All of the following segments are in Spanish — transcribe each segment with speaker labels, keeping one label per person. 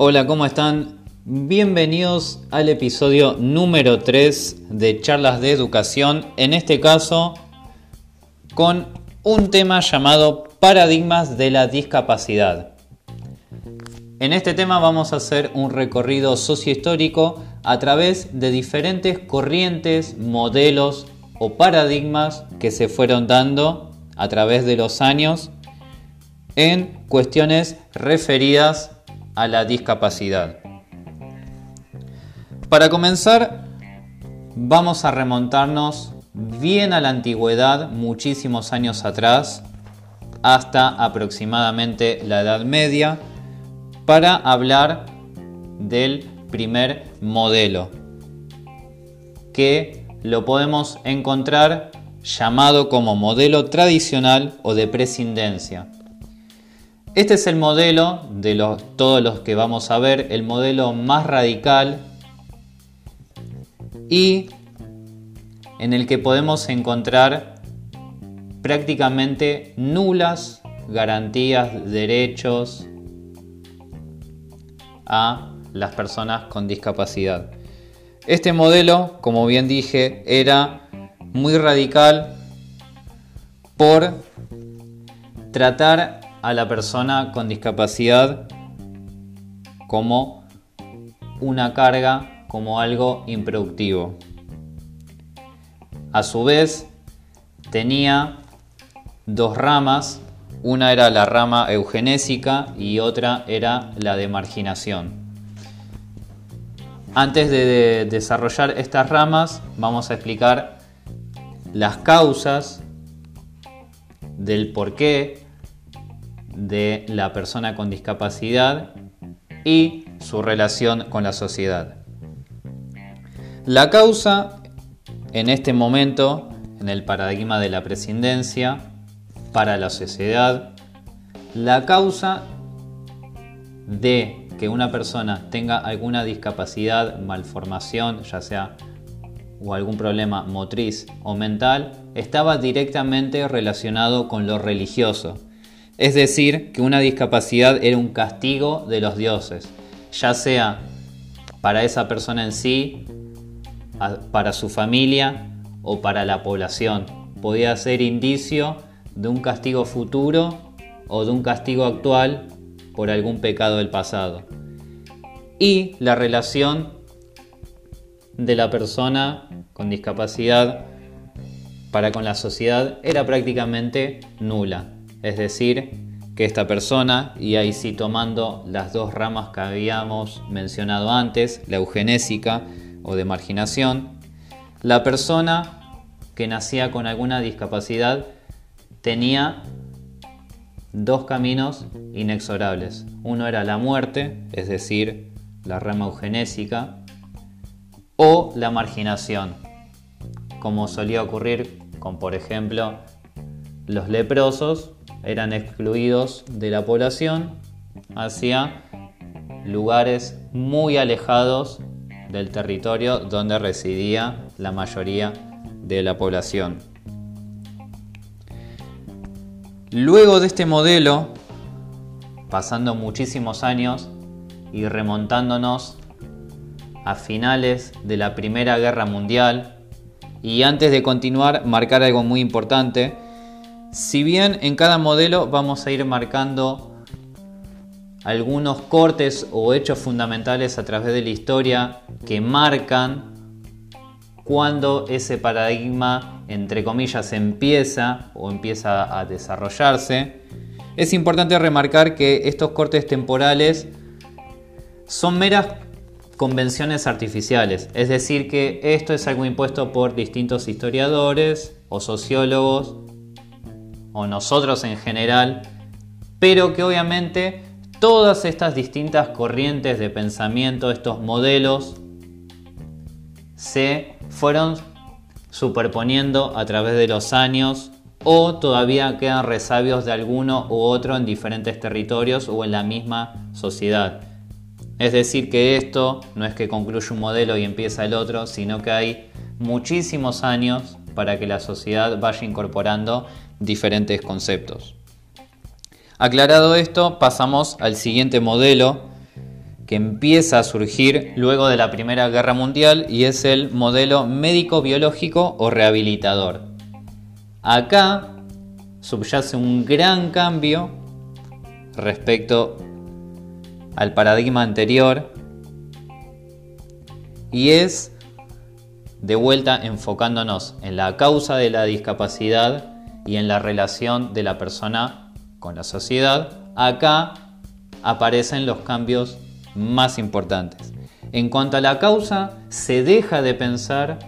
Speaker 1: Hola, ¿cómo están? Bienvenidos al episodio número 3 de Charlas de Educación, en este caso con un tema llamado Paradigmas de la Discapacidad. En este tema vamos a hacer un recorrido sociohistórico a través de diferentes corrientes, modelos o paradigmas que se fueron dando a través de los años en cuestiones referidas a la discapacidad. Para comenzar, vamos a remontarnos bien a la antigüedad, muchísimos años atrás, hasta aproximadamente la Edad Media, para hablar del primer modelo, que lo podemos encontrar llamado como modelo tradicional o de prescindencia. Este es el modelo de los, todos los que vamos a ver, el modelo más radical y en el que podemos encontrar prácticamente nulas garantías, derechos a las personas con discapacidad. Este modelo, como bien dije, era muy radical por tratar a la persona con discapacidad como una carga, como algo improductivo. A su vez, tenía dos ramas, una era la rama eugenésica y otra era la de marginación. Antes de desarrollar estas ramas, vamos a explicar las causas del porqué de la persona con discapacidad y su relación con la sociedad. La causa en este momento, en el paradigma de la prescindencia, para la sociedad, la causa de que una persona tenga alguna discapacidad, malformación, ya sea o algún problema motriz o mental, estaba directamente relacionado con lo religioso, es decir, que una discapacidad era un castigo de los dioses, ya sea para esa persona en sí, para su familia o para la población. Podía ser indicio de un castigo futuro o de un castigo actual por algún pecado del pasado. Y la relación de la persona con discapacidad para con la sociedad era prácticamente nula. Es decir, que esta persona, y ahí sí tomando las dos ramas que habíamos mencionado antes, la eugenésica o de marginación, la persona que nacía con alguna discapacidad tenía dos caminos inexorables. Uno era la muerte, es decir, la rama eugenésica, o la marginación, como solía ocurrir con, por ejemplo, los leprosos eran excluidos de la población hacia lugares muy alejados del territorio donde residía la mayoría de la población. Luego de este modelo, pasando muchísimos años y remontándonos a finales de la Primera Guerra Mundial, y antes de continuar, marcar algo muy importante, si bien en cada modelo vamos a ir marcando algunos cortes o hechos fundamentales a través de la historia que marcan cuando ese paradigma, entre comillas, empieza o empieza a desarrollarse, es importante remarcar que estos cortes temporales son meras convenciones artificiales, es decir, que esto es algo impuesto por distintos historiadores o sociólogos o nosotros en general, pero que obviamente todas estas distintas corrientes de pensamiento, estos modelos, se fueron superponiendo a través de los años o todavía quedan resabios de alguno u otro en diferentes territorios o en la misma sociedad. Es decir, que esto no es que concluye un modelo y empieza el otro, sino que hay muchísimos años para que la sociedad vaya incorporando diferentes conceptos. Aclarado esto, pasamos al siguiente modelo, que empieza a surgir luego de la Primera Guerra Mundial y es el modelo médico-biológico o rehabilitador. Acá subyace un gran cambio respecto al paradigma anterior y es de vuelta enfocándonos en la causa de la discapacidad y en la relación de la persona con la sociedad, acá aparecen los cambios más importantes. En cuanto a la causa, se deja de pensar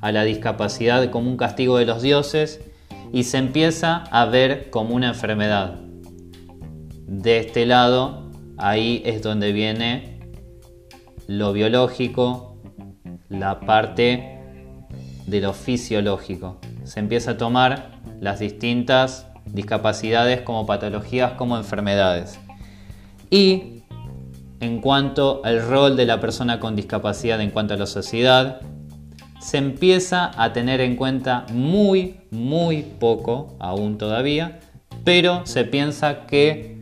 Speaker 1: a la discapacidad como un castigo de los dioses y se empieza a ver como una enfermedad. De este lado, ahí es donde viene lo biológico, la parte de lo fisiológico. Se empieza a tomar las distintas discapacidades como patologías, como enfermedades. Y en cuanto al rol de la persona con discapacidad en cuanto a la sociedad, se empieza a tener en cuenta muy, muy poco, aún todavía, pero se piensa que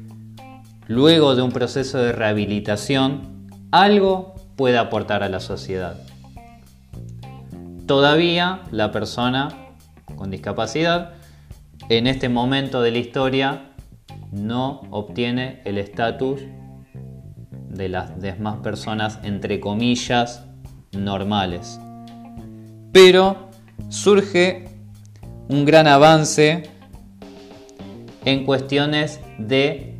Speaker 1: luego de un proceso de rehabilitación, algo puede aportar a la sociedad. Todavía la persona con discapacidad en este momento de la historia no obtiene el estatus de las demás personas, entre comillas, normales. Pero surge un gran avance en cuestiones de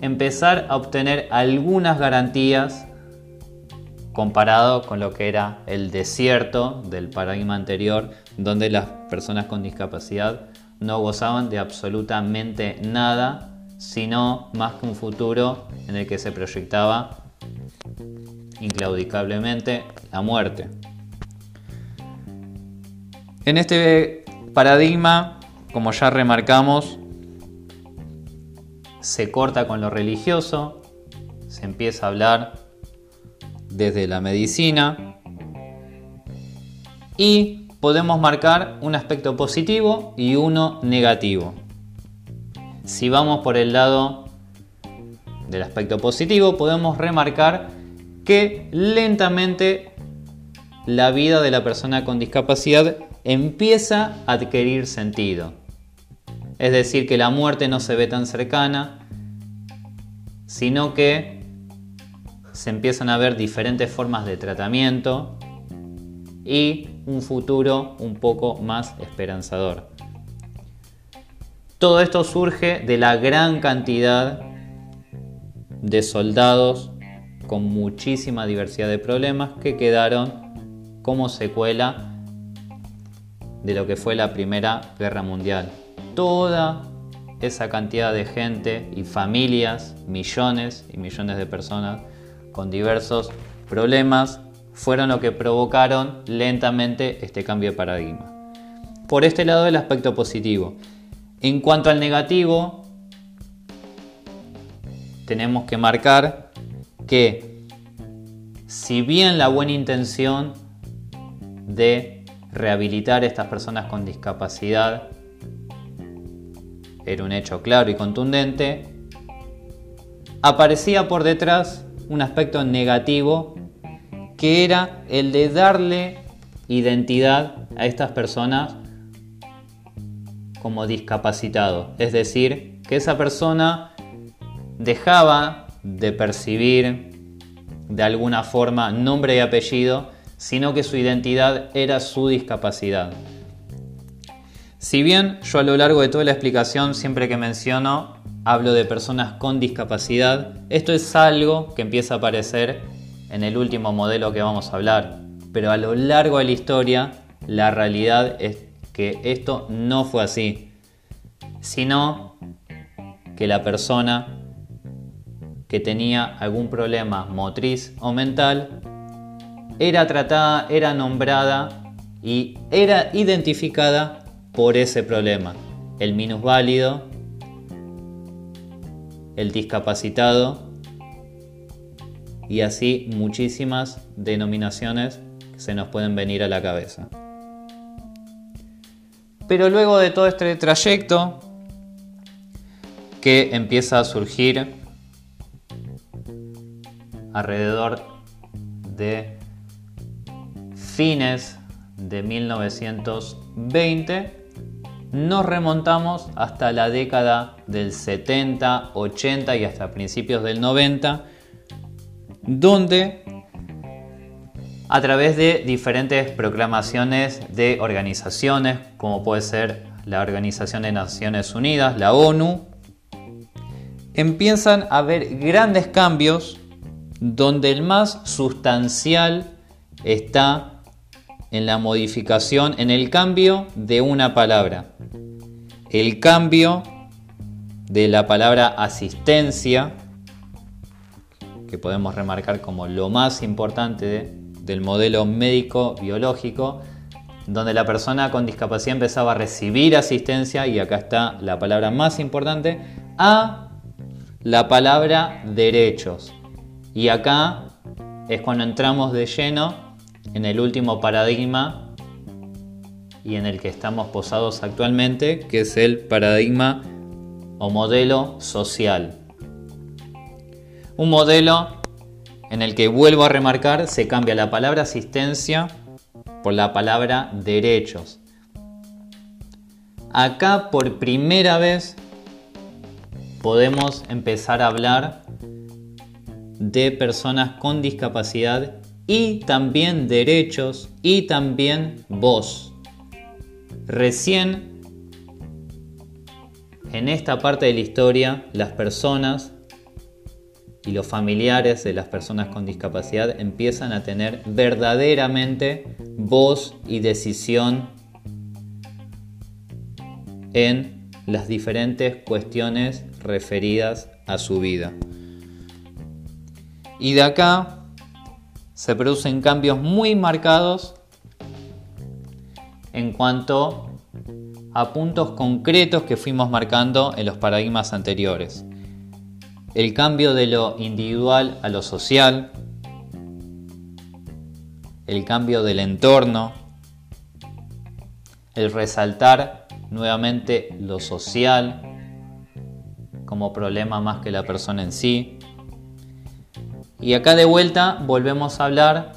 Speaker 1: empezar a obtener algunas garantías comparado con lo que era el desierto del paradigma anterior, donde las personas con discapacidad no gozaban de absolutamente nada, sino más que un futuro en el que se proyectaba inclaudicablemente la muerte. En este paradigma, como ya remarcamos, se corta con lo religioso, se empieza a hablar desde la medicina y podemos marcar un aspecto positivo y uno negativo. Si vamos por el lado del aspecto positivo, podemos remarcar que lentamente la vida de la persona con discapacidad empieza a adquirir sentido. Es decir, que la muerte no se ve tan cercana, sino que se empiezan a ver diferentes formas de tratamiento y un futuro un poco más esperanzador. Todo esto surge de la gran cantidad de soldados con muchísima diversidad de problemas que quedaron como secuela de lo que fue la Primera Guerra Mundial. Toda esa cantidad de gente y familias, millones y millones de personas con diversos problemas fueron lo que provocaron lentamente este cambio de paradigma. Por este lado el aspecto positivo. En cuanto al negativo, tenemos que marcar que si bien la buena intención de rehabilitar a estas personas con discapacidad era un hecho claro y contundente, aparecía por detrás un aspecto negativo que era el de darle identidad a estas personas como discapacitado. Es decir, que esa persona dejaba de percibir de alguna forma nombre y apellido, sino que su identidad era su discapacidad. Si bien yo a lo largo de toda la explicación siempre que menciono hablo de personas con discapacidad, esto es algo que empieza a aparecer en el último modelo que vamos a hablar, pero a lo largo de la historia la realidad es que esto no fue así, sino que la persona que tenía algún problema motriz o mental era tratada, era nombrada y era identificada por ese problema. El minusválido, el discapacitado y así muchísimas denominaciones se nos pueden venir a la cabeza. Pero luego de todo este trayecto que empieza a surgir alrededor de fines de 1920, nos remontamos hasta la década del 70, 80 y hasta principios del 90, donde a través de diferentes proclamaciones de organizaciones, como puede ser la Organización de Naciones Unidas, la ONU, empiezan a haber grandes cambios donde el más sustancial está en la modificación, en el cambio de una palabra. El cambio de la palabra asistencia, que podemos remarcar como lo más importante del modelo médico biológico, donde la persona con discapacidad empezaba a recibir asistencia, y acá está la palabra más importante, a la palabra derechos. Y acá es cuando entramos de lleno en el último paradigma y en el que estamos posados actualmente, que es el paradigma o modelo social. Un modelo en el que vuelvo a remarcar, se cambia la palabra asistencia por la palabra derechos. Acá por primera vez podemos empezar a hablar de personas con discapacidad y también derechos y también voz. Recién en esta parte de la historia las personas y los familiares de las personas con discapacidad empiezan a tener verdaderamente voz y decisión en las diferentes cuestiones referidas a su vida. Y de acá se producen cambios muy marcados en cuanto a puntos concretos que fuimos marcando en los paradigmas anteriores. El cambio de lo individual a lo social, el cambio del entorno, el resaltar nuevamente lo social como problema más que la persona en sí, y acá de vuelta volvemos a hablar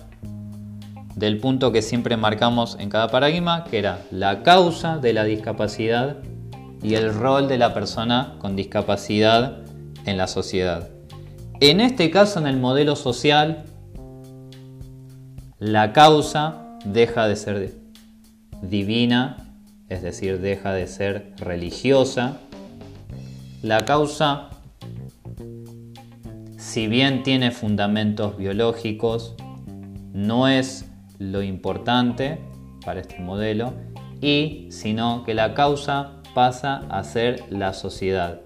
Speaker 1: del punto que siempre marcamos en cada paradigma, que era la causa de la discapacidad y el rol de la persona con discapacidad en la sociedad. En este caso, en el modelo social, la causa deja de ser divina, es decir, deja de ser religiosa. La causa si bien tiene fundamentos biológicos, no es lo importante para este modelo y sino que la causa pasa a ser la sociedad.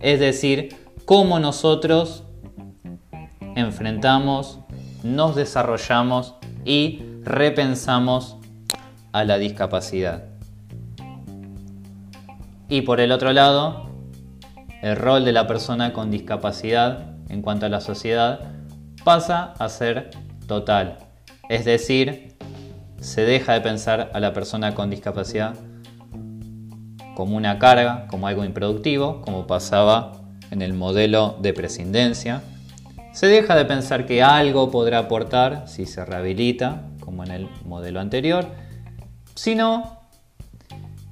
Speaker 1: Es decir, cómo nosotros enfrentamos, nos desarrollamos y repensamos a la discapacidad. Y por el otro lado, el rol de la persona con discapacidad en cuanto a la sociedad pasa a ser total. Es decir, se deja de pensar a la persona con discapacidad como una carga, como algo improductivo, como pasaba en el modelo de prescindencia. Se deja de pensar que algo podrá aportar si se rehabilita, como en el modelo anterior, sino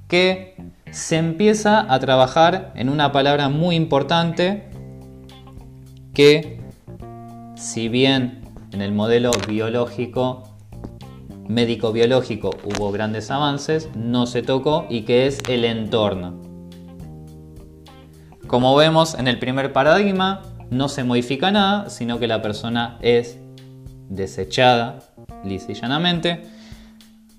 Speaker 1: que se empieza a trabajar en una palabra muy importante que si bien en el modelo biológico, médico-biológico hubo grandes avances, no se tocó y que es el entorno. Como vemos en el primer paradigma, no se modifica nada, sino que la persona es desechada lisa y llanamente.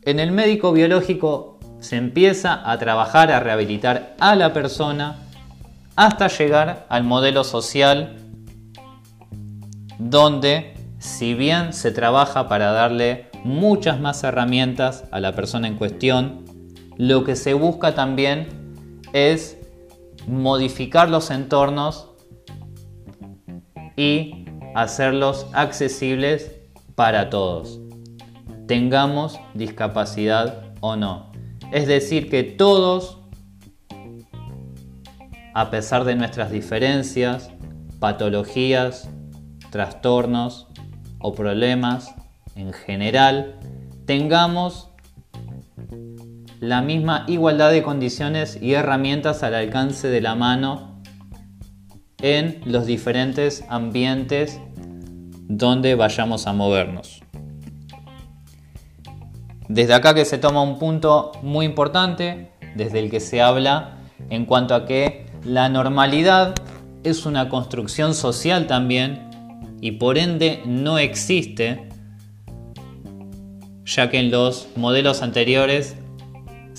Speaker 1: En el médico biológico se empieza a trabajar, a rehabilitar a la persona hasta llegar al modelo social donde si bien se trabaja para darle muchas más herramientas a la persona en cuestión, lo que se busca también es modificar los entornos y hacerlos accesibles para todos, tengamos discapacidad o no. Es decir, que todos, a pesar de nuestras diferencias, patologías, trastornos o problemas en general tengamos la misma igualdad de condiciones y herramientas al alcance de la mano en los diferentes ambientes donde vayamos a movernos. Desde acá que se toma un punto muy importante, desde el que se habla en cuanto a que la normalidad es una construcción social también y por ende no existe, ya que en los modelos anteriores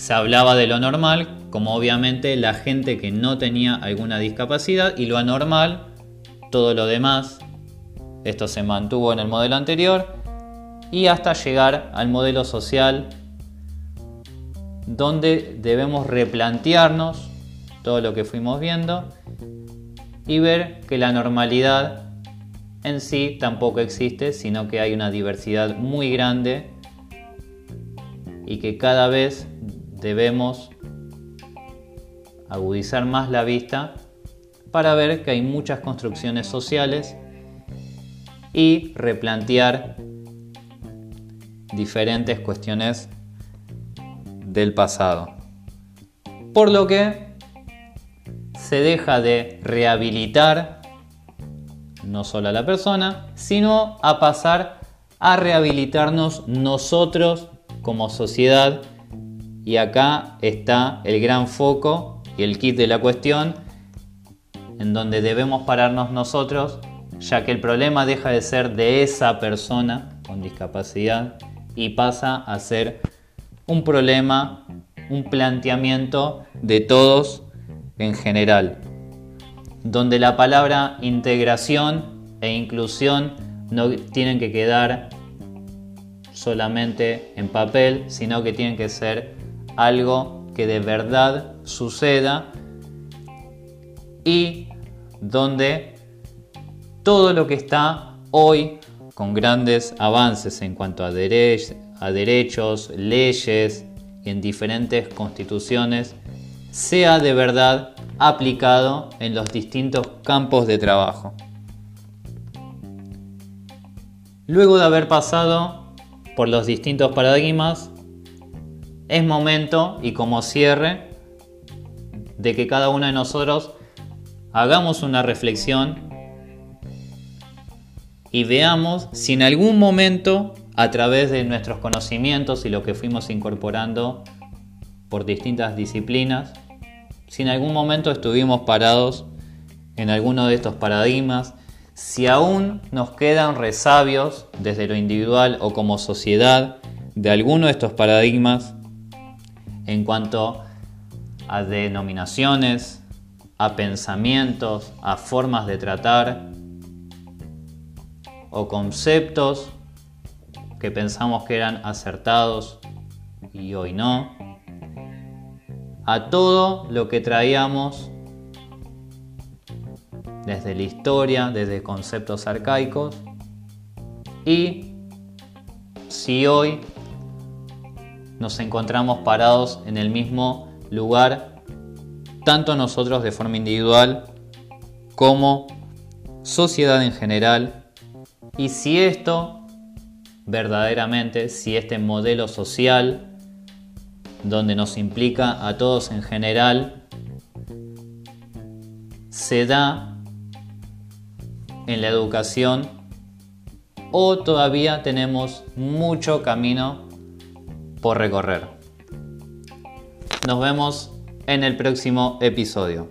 Speaker 1: se hablaba de lo normal como obviamente la gente que no tenía alguna discapacidad y lo anormal, todo lo demás. Esto se mantuvo en el modelo anterior y hasta llegar al modelo social donde debemos replantearnos todo lo que fuimos viendo y ver que la normalidad en sí tampoco existe, sino que hay una diversidad muy grande y que cada vez debemos agudizar más la vista para ver que hay muchas construcciones sociales y replantear diferentes cuestiones del pasado. Por lo que se deja de rehabilitar no solo a la persona, sino a pasar a rehabilitarnos nosotros como sociedad. Y acá está el gran foco y el kit de la cuestión, en donde debemos pararnos nosotros, ya que el problema deja de ser de esa persona con discapacidad y pasa a ser un problema, un planteamiento de todos en general, donde la palabra integración e inclusión no tienen que quedar solamente en papel, sino que tienen que ser algo que de verdad suceda y donde todo lo que está hoy con grandes avances en cuanto a, derechos, leyes y en diferentes constituciones, sea de verdad aplicado en los distintos campos de trabajo. Luego de haber pasado por los distintos paradigmas, es momento y como cierre de que cada uno de nosotros hagamos una reflexión y veamos si en algún momento, a través de nuestros conocimientos y lo que fuimos incorporando por distintas disciplinas, si en algún momento estuvimos parados en alguno de estos paradigmas, si aún nos quedan resabios desde lo individual o como sociedad de alguno de estos paradigmas en cuanto a denominaciones, a pensamientos, a formas de tratar o conceptos que pensamos que eran acertados y hoy no, a todo lo que traíamos desde la historia, desde conceptos arcaicos y si hoy nos encontramos parados en el mismo lugar, tanto nosotros de forma individual como sociedad en general. Y si esto, verdaderamente, si este modelo social, donde nos implica a todos en general, se da en la educación o todavía tenemos mucho camino por recorrer. Nos vemos en el próximo episodio.